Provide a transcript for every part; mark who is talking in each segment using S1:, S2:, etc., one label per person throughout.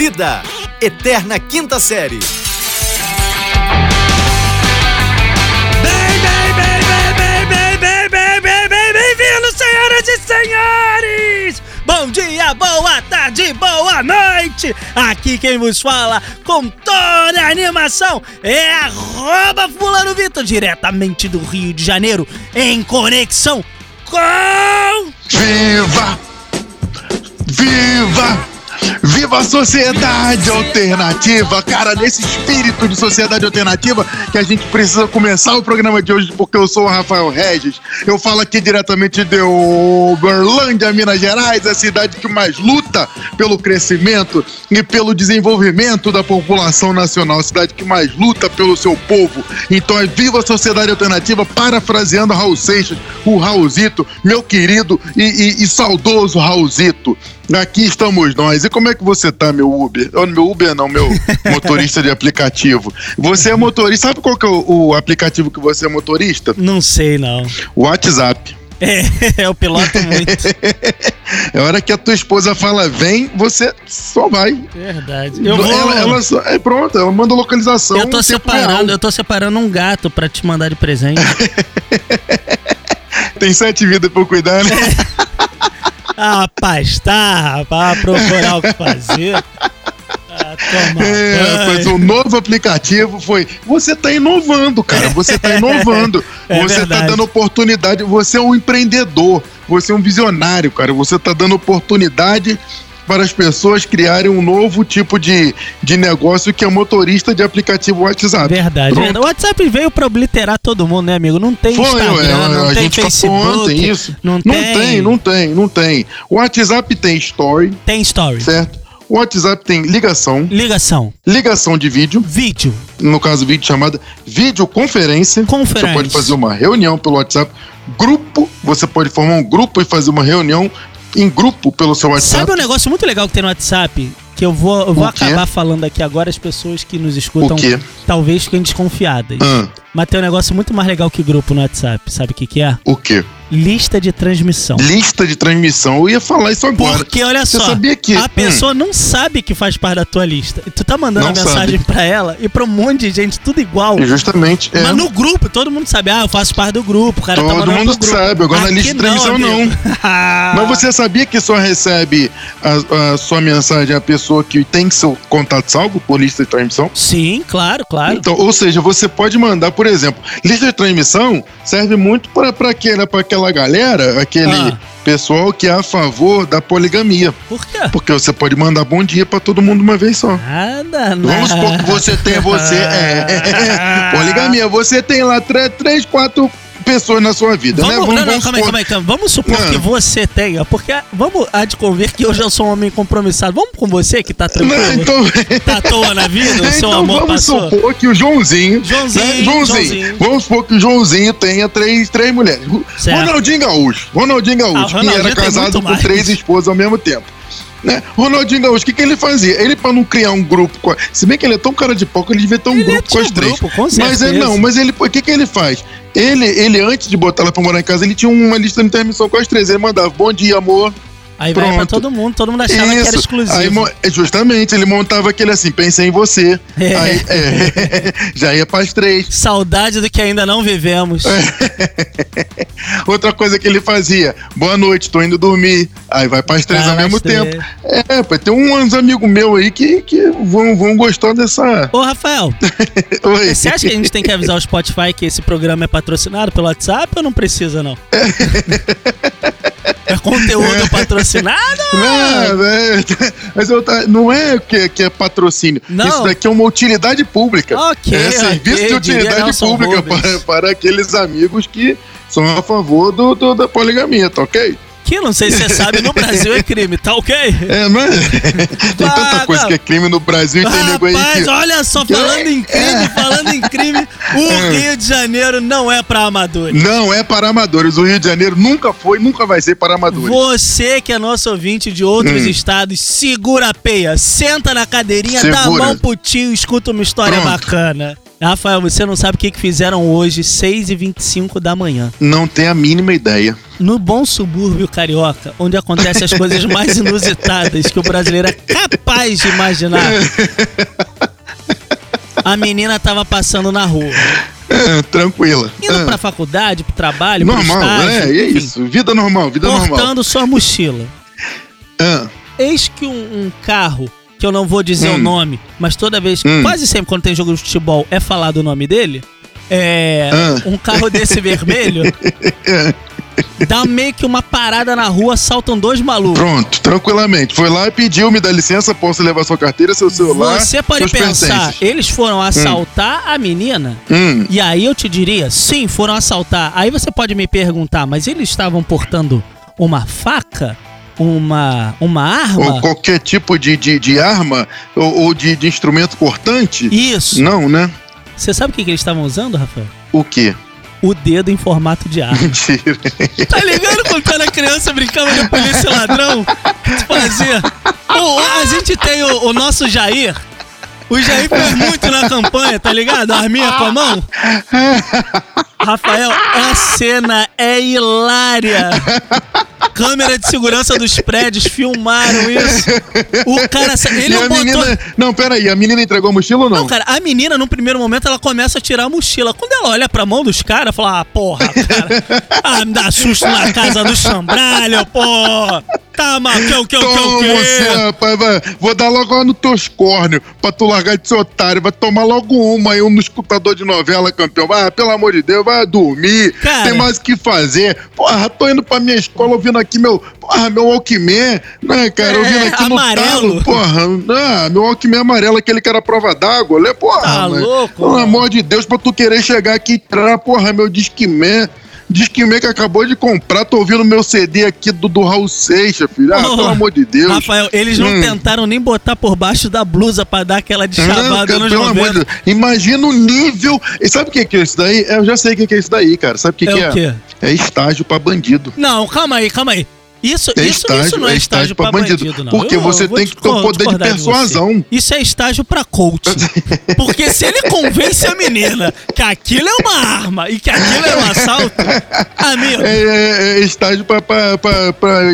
S1: Vida, Eterna Quinta Série.
S2: Bem, bem, bem, bem, bem, bem, bem, bem, bem, bem, bem-vindos, senhoras e senhores! Bom dia, boa tarde, boa noite! Aqui quem vos fala com toda a animação é arroba fulano Vitor, diretamente do Rio de Janeiro, em conexão com...
S3: Viva! Viva! Viva a sociedade alternativa! Cara, nesse espírito de sociedade alternativa que a gente precisa começar o programa de hoje, porque eu sou o Rafael Regis. Eu falo aqui diretamente de Uberlândia, Minas Gerais, a cidade que mais luta pelo crescimento e pelo desenvolvimento da população nacional, a cidade que mais luta pelo seu povo. Então é viva a sociedade alternativa, parafraseando Raul Seixas, o Raulzito, meu querido e, e, e saudoso Raulzito. Aqui estamos nós. E como é que você tá, meu Uber? Oh, meu Uber não, meu motorista de aplicativo. Você é motorista. Sabe qual que é o, o aplicativo que você é motorista?
S2: Não sei, não.
S3: O WhatsApp.
S2: É, eu piloto muito.
S3: É hora que a tua esposa fala vem, você só vai.
S2: Verdade. Eu vou...
S3: Ela, ela só- é pronto, ela manda localização.
S2: Eu tô separando,
S3: real.
S2: eu tô separando um gato pra te mandar de presente.
S3: Tem sete vidas pra eu cuidar, né?
S2: Ah, rapaz, tá, rapaz, procurar o que fazer.
S3: É, pois o novo aplicativo foi. Você tá inovando, cara. Você tá inovando.
S2: É
S3: você
S2: verdade.
S3: tá dando oportunidade. Você é um empreendedor. Você é um visionário, cara. Você tá dando oportunidade para as pessoas criarem um novo tipo de, de negócio que é motorista de aplicativo WhatsApp.
S2: Verdade,
S3: Pronto.
S2: verdade. O WhatsApp veio pra obliterar todo mundo, né, amigo? Não tem
S3: Foi,
S2: Instagram, não
S3: a
S2: tem
S3: gente
S2: Facebook.
S3: ontem isso.
S2: Não,
S3: Não
S2: tem.
S3: tem, não tem, não tem. O WhatsApp tem story,
S2: Tem story.
S3: certo? O WhatsApp tem ligação,
S2: Ligação.
S3: ligação de vídeo,
S2: Vídeo.
S3: no caso vídeo chamada videoconferência.
S2: Conferência.
S3: Você pode fazer uma reunião pelo WhatsApp. Grupo, você pode formar um grupo e fazer uma reunião em grupo pelo seu WhatsApp.
S2: Sabe um negócio muito legal que tem no WhatsApp? Que eu vou, eu vou acabar falando aqui agora, as pessoas que nos escutam talvez fiquem desconfiadas.
S3: Ah,
S2: Mas tem um negócio muito mais legal que grupo no WhatsApp. Sabe o que, que é?
S3: o quê?
S2: Lista de transmissão.
S3: Lista de transmissão. Eu ia falar isso agora.
S2: Porque olha
S3: Você
S2: só,
S3: sabia que-
S2: a
S3: Hum.
S2: pessoa não sabe que faz parte da tua lista. E tu tá mandando
S3: Não
S2: a mensagem pra ela e pra um monte de gente, tudo igual.
S3: Justamente. É.
S2: Mas no grupo, todo mundo sabe, ah, eu faço parte do grupo, o cara tá
S3: Todo
S2: mandando
S3: mundo sabe, agora na
S2: Aqui
S3: lista de transmissão,
S2: amigo.
S3: Mas você sabia que só recebe a, a sua mensagem a pessoa que tem seu contato salvo por lista de transmissão?
S2: Sim, claro, claro.
S3: Então, ou seja, você pode mandar, por exemplo, lista de transmissão serve muito para aquela, pra aquela galera, aquele
S2: Ah.
S3: pessoal que é a favor da poligamia.
S2: Por quê?
S3: Porque você pode mandar bom dia para todo mundo uma vez só. Vamos supor que você tem, você é. Poligamia, você tem lá três, três quatro pessoas na sua vida,
S2: Vamos,
S3: né?
S2: não, não, calma aí,
S3: supor-
S2: calma aí, calma aí. Vamos supor
S3: Não.
S2: que você tenha, porque vamos há de convir que eu já sou um homem compromissado. Vamos com você que tá tranquilo?
S3: Não, então,
S2: Tá à toa na vida, o seu
S3: então
S2: amor
S3: vamos
S2: passou.
S3: supor que o Joãozinho,
S2: Joãozinho,
S3: né, Joãozinho,
S2: Joãozinho.
S3: vamos supor que o Joãozinho tenha três, três mulheres.
S2: Certo.
S3: Ronaldinho Gaúcho, Ronaldinho Gaúcho,
S2: Ah,
S3: que era casado com três esposas ao mesmo tempo. Né? Ronaldinho Gaúcho, o que, que ele fazia? Ele, pra não criar um grupo, com a- se bem que ele é tão cara de pau que ele devia ter um
S2: Ele
S3: grupo com
S2: tinha
S3: as três.
S2: grupo, com
S3: mas ele não, mas ele, o que, que ele faz? Ele, ele, antes de botar ela pra morar em casa, ele tinha uma lista de intermissão com as três. Ele mandava bom dia, amor.
S2: Aí vai pra
S3: Pronto.
S2: todo mundo, todo mundo achava que era exclusivo.
S3: Aí, é, justamente, ele montava aquele assim, pensei em você.
S2: É.
S3: Aí, é, já ia pras três.
S2: Saudade do que ainda não vivemos.
S3: É. Outra coisa que ele fazia, boa noite, tô indo dormir. Aí vai pras três
S2: Vai
S3: ao mesmo
S2: pras
S3: tempo.
S2: três.
S3: É, pô, tem uns amigos meus aí que, que vão, vão gostar dessa.
S2: Ô, Rafael,
S3: Oi.
S2: você acha que a gente tem que avisar o Spotify que esse programa é patrocinado pelo WhatsApp ou não precisa, não? É conteúdo patrocinado?
S3: Não, é, mas eu tá- não é que, que é patrocínio.
S2: Não.
S3: Isso daqui é uma utilidade pública.
S2: Ok,
S3: é serviço
S2: ok,
S3: de utilidade pública para, para aqueles amigos que são a favor do, do- da poligamia, tá ok?
S2: Que não sei se você sabe, no Brasil é crime, tá ok?
S3: É, mas tem
S2: Ah,
S3: tanta coisa
S2: não.
S3: que é crime no Brasil e tem nego aí
S2: Rapaz,
S3: que.
S2: olha só, falando em crime, falando em crime, o Rio de Janeiro não é pra amadores.
S3: Não é para amadores. O Rio de Janeiro nunca foi, nunca vai ser para amadores.
S2: Você que é nosso ouvinte de outros estados, segura a peia, senta na cadeirinha, dá a
S3: Segura.
S2: mão pro tio escuta uma história
S3: Pronto.
S2: bacana. Rafael, você não sabe o que, que fizeram hoje, 6h25 da manhã.
S3: Não tem a mínima ideia.
S2: No bom subúrbio carioca, onde acontecem as coisas mais inusitadas que o brasileiro é capaz de imaginar. A menina tava passando na rua.
S3: É, tranquila.
S2: Indo
S3: É.
S2: pra faculdade, pro trabalho,
S3: Normal,
S2: pro estágio,
S3: é, e é
S2: enfim,
S3: isso. Vida normal, vida normal.
S2: portando sua mochila.
S3: Ah,
S2: Eis que um, um carro, que eu não vou dizer o
S3: Hum.
S2: nome, mas toda vez,
S3: Hum.
S2: quase sempre quando tem jogo de futebol, é falado o nome dele. É.
S3: Ah.
S2: Um carro desse vermelho. dá meio que uma parada na rua, saltam dois malucos.
S3: pronto, tranquilamente. Foi lá e pediu, me dá licença, posso levar sua carteira, seu celular.
S2: Você pode pensar,
S3: pertences.
S2: eles foram assaltar a menina?
S3: Hum,
S2: E aí eu te diria, sim, foram assaltar. Aí você pode me perguntar, mas eles estavam portando uma faca? Uma, uma arma?
S3: ou qualquer tipo de, de, de arma ou, ou de, de instrumento cortante?
S2: Isso.
S3: Não, né?
S2: Você sabe o que, que eles estavam usando, Rafael?
S3: O quê?
S2: O dedo em formato de arma.
S3: Mentira.
S2: Tá ligado quando era criança brincava de polícia ladrão? Fazia. Ô, a gente tem o, o nosso Jair. O Jair fez muito na campanha, tá ligado? A arminha com a mão. Rafael, a cena é hilária. Câmera de segurança dos prédios filmaram isso. O cara, ele
S3: a
S2: botou.
S3: menina. Não, peraí, a menina entregou a mochila ou não?
S2: Não, cara, a menina, no primeiro momento, ela começa a tirar a mochila. Quando ela olha pra mão dos caras, fala: Ah, porra, cara. Ah, me dá susto na casa do chambralho, porra. Tá, mas que o que o que o
S3: Toma
S2: que?
S3: você, rapaz, vai. Vou dar logo uma no teus córneos pra tu largar de ser otário. Vai tomar logo uma aí, um no escutador de novela, campeão. Vai, pelo amor de Deus, vai dormir.
S2: Cara.
S3: Tem mais o que fazer. Porra, tô indo pra minha escola ouvindo aqui meu. Porra, meu Walkman, né, cara?
S2: É,
S3: ouvindo aqui
S2: amarelo.
S3: no talo. Porra, ah, meu Walkman amarelo, aquele que era prova d'água. Né? Porra,
S2: Tá
S3: mano.
S2: louco,
S3: Pelo amor de Deus, pra tu querer chegar aqui e tirar, porra, meu Discman. Discman que acabou de comprar, tô ouvindo meu CD aqui do, do Raul Seixas, filho. Ah,
S2: Ô,
S3: pelo amor de Deus.
S2: Rafael, eles não
S3: Hum.
S2: tentaram nem botar por baixo da blusa pra dar aquela de
S3: Não,
S2: chavada
S3: cara,
S2: nos
S3: pelo amor de
S2: 90.
S3: Deus. Imagina o nível. E sabe o que que é isso daí? Eu já sei o que que é isso daí, cara. Sabe o que,
S2: É
S3: que
S2: o
S3: é?
S2: quê?
S3: É estágio pra bandido.
S2: Não, calma aí, calma aí. Isso,
S3: É
S2: isso,
S3: estágio-
S2: isso não é
S3: é
S2: estágio, pra bandido,
S3: bandido.
S2: não.
S3: Porque
S2: Eu
S3: você
S2: vou
S3: tem que ter o poder de persuasão.
S2: Isso é estágio pra coach. Porque se ele convence a menina que aquilo é uma arma e que aquilo é um assalto, amigo,
S3: É, é- é estágio
S2: pode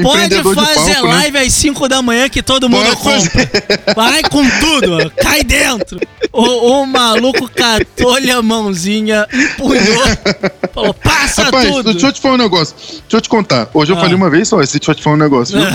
S3: empreendedor de
S2: fazer
S3: palco, né?
S2: live às 5 da manhã que todo mundo
S3: Pode fazer.
S2: compra. Vai com tudo, ó. cai dentro. O, o maluco catou-lhe a mãozinha, empunhou, falou, passa
S3: Rapaz,
S2: tudo.
S3: deixa eu te falar um negócio. Deixa eu te contar. Hoje eu
S2: Ah.
S3: falei uma vez só, esse deixa eu te falar um negócio, viu?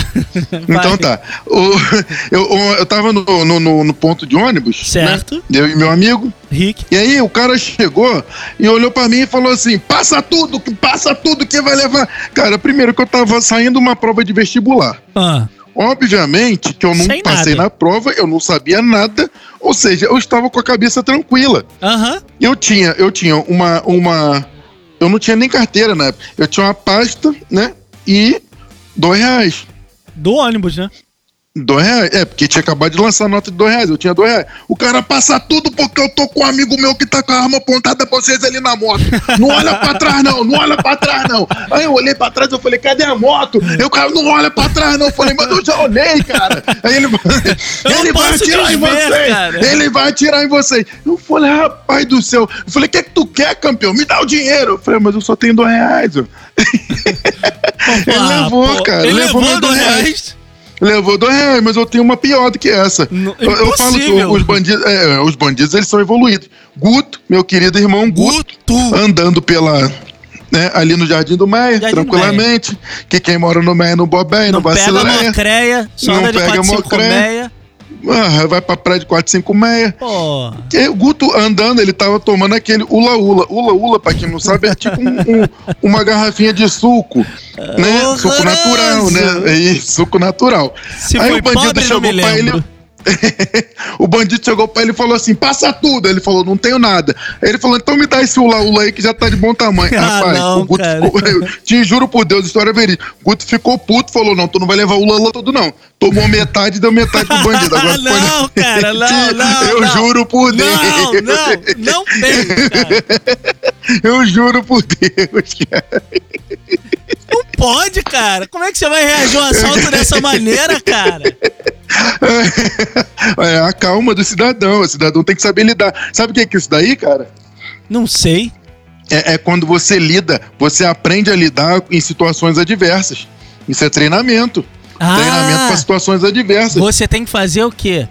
S3: Então tá. O- eu, eu tava no, no, no- ponto de ônibus.
S2: Certo.
S3: Né? Eu e meu amigo.
S2: Rick,
S3: E aí o cara chegou e olhou pra mim e falou assim: passa tudo, passa tudo que vai levar. Cara, primeiro que eu tava saindo uma prova de vestibular.
S2: ah,
S3: Obviamente que eu não
S2: Sem
S3: passei
S2: nada.
S3: na prova, eu não sabia nada, ou seja, eu estava com a cabeça tranquila.
S2: aham,
S3: Eu tinha, eu tinha uma, uma, eu não tinha nem carteira na época. Eu tinha uma pasta, né? E dois reais.
S2: do ônibus, né?
S3: Dois reais? É, porque tinha acabado de lançar a nota de dois reais. Eu tinha dois reais. O cara passa tudo porque eu tô com um amigo meu que tá com a arma apontada pra vocês ali na moto. Não olha pra trás, não. Não olha pra trás, não. Aí eu olhei pra trás e falei, cadê a moto? E o cara, não olha pra trás, não. Eu falei, mas eu já olhei, cara. Aí ele,
S2: Eu
S3: ele vai atirar em vocês.
S2: cara.
S3: Ele vai atirar em vocês. Eu falei, rapaz do céu. Eu falei, o que é que tu quer, campeão? Me dá o dinheiro. Eu falei, mas eu só tenho dois reais. Ele levou,
S2: pô,
S3: cara.
S2: Ele
S3: levou
S2: levou dois
S3: reais.
S2: reais.
S3: Levou dois reais, mas eu tenho uma pior do que essa.
S2: Não-
S3: eu, eu falo que os bandidos, é, os bandidos eles são evoluídos. Guto, meu querido irmão Guto,
S2: Guto.
S3: andando pela né, ali no Jardim do Meia,
S2: Jardim do
S3: tranquilamente. Que quem mora no Meia não bobeia, não,
S2: Não pega
S3: vacileia.
S2: mocreia, só
S3: Não pega
S2: 4, 5
S3: mocreia. Ah, vai pra praia de 4, 5 meia.
S2: Pô,
S3: Que o Guto andando, ele tava tomando aquele ula-ula. Ula-ula, pra quem não sabe, é tipo um- um- uma garrafinha de suco, né?
S2: Horroroso.
S3: Suco natural, né? É isso, suco natural.
S2: se
S3: Aí o bandido
S2: pobre,
S3: chegou pra ele. o bandido chegou pra ele e falou assim: passa tudo. Ele falou: não tenho nada. Ele falou: então me dá esse ula-ula aí que já tá de bom tamanho.
S2: Ah,
S3: Rapaz,
S2: não,
S3: o Guto ficou. eu te juro por Deus, história verídica. O Guto ficou puto, falou: não, tu não vai levar o ula-ula todo, não. Tomou metade e deu metade pro bandido. Agora pode-
S2: não, cara, não, não.
S3: Eu
S2: não.
S3: juro por Deus.
S2: Não, não, não tem, cara.
S3: Eu juro por Deus, cara.
S2: Não pode, cara. Como é que você vai reagir a um assalto dessa maneira, cara?
S3: É a calma do cidadão. O cidadão tem que saber lidar. Sabe o que é que isso daí, cara?
S2: Não sei.
S3: É, é quando você lida, você aprende a lidar em situações adversas. Isso é treinamento. Treinamento para
S2: Ah,
S3: situações adversas.
S2: você tem que fazer o quê?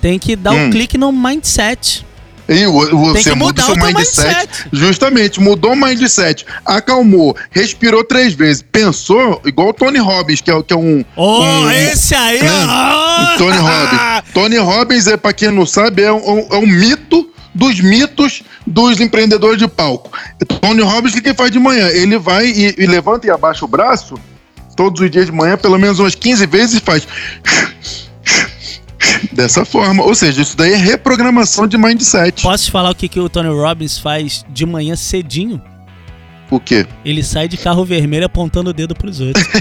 S2: Tem que dar um
S3: Hum.
S2: clique no mindset.
S3: E
S2: Tem
S3: você
S2: que
S3: muda seu mindset.
S2: mindset.
S3: Justamente, mudou o mindset. Acalmou, respirou três vezes, pensou, igual o Tony Robbins, que é, que é um.
S2: Oh,
S3: um-
S2: esse aí,
S3: né?
S2: ó!
S3: Tony Robbins. Tony Robbins, é, pra quem não sabe, é um, é um mito dos mitos dos empreendedores de palco. Tony Robbins, o que que ele faz de manhã? Ele vai e, e levanta e abaixa o braço todos os dias de manhã, pelo menos umas 15 vezes, e faz. Dessa forma. Ou seja, isso daí é reprogramação de mindset.
S2: Posso te falar o que, que o Tony Robbins faz de manhã cedinho?
S3: O quê?
S2: Ele sai de carro vermelho apontando o dedo pros outros.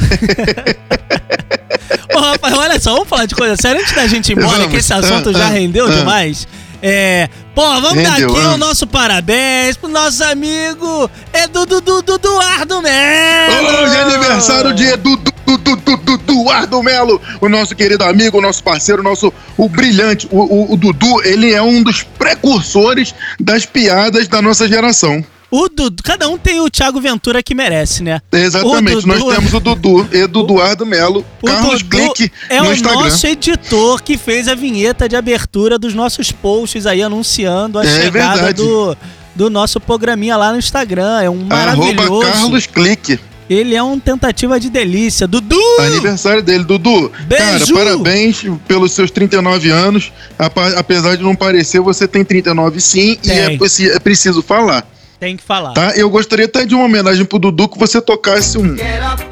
S2: Ô, rapaz, olha só, vamos falar de coisa séria antes da gente ir embora,
S3: Vamos.
S2: que esse assunto
S3: Ah,
S2: já
S3: ah,
S2: rendeu
S3: ah.
S2: demais. É. Pô, vamos dar
S3: Rendeu,
S2: aqui
S3: ah.
S2: o nosso parabéns pro nosso amigo Edu do Eduardo Melo!
S3: Hoje é aniversário de Edu, du, du, du, du, du, Eduardo Melo, o nosso querido amigo, o nosso parceiro, o nosso o brilhante. O, o- o Dudu, ele é um dos precursores das piadas da nossa geração.
S2: O Dudu, cada um tem o Thiago Ventura que merece, né?
S3: Exatamente,
S2: Dudu-
S3: nós temos o Dudu, Edu Eduardo Melo,
S2: O
S3: Carlos
S2: Dudu
S3: Clique
S2: é
S3: no
S2: o
S3: Instagram.
S2: nosso editor que fez a vinheta de abertura dos nossos posts aí anunciando a
S3: É
S2: chegada
S3: verdade.
S2: do, do nosso programinha lá no Instagram. É um
S3: Arroba
S2: maravilhoso.
S3: Carlos Clique.
S2: Ele é um tentativa de delícia. Dudu!
S3: Aniversário dele, Dudu.
S2: Beijo!
S3: Cara, parabéns pelos seus 39 anos. Apesar de não parecer, você tem 39 sim, e
S2: Tem.
S3: é, preci- é preciso falar.
S2: Tem que falar.
S3: Tá? Eu gostaria até de uma homenagem pro Dudu que você tocasse um.
S4: Get up.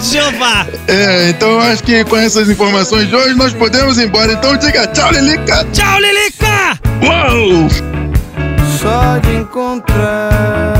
S5: De
S2: Jeová!
S3: É, então eu acho que com essas informações de hoje nós podemos ir embora. Então diga tchau, Lilica!
S2: Tchau, Lilica!
S3: Uou!
S5: Só de encontrar.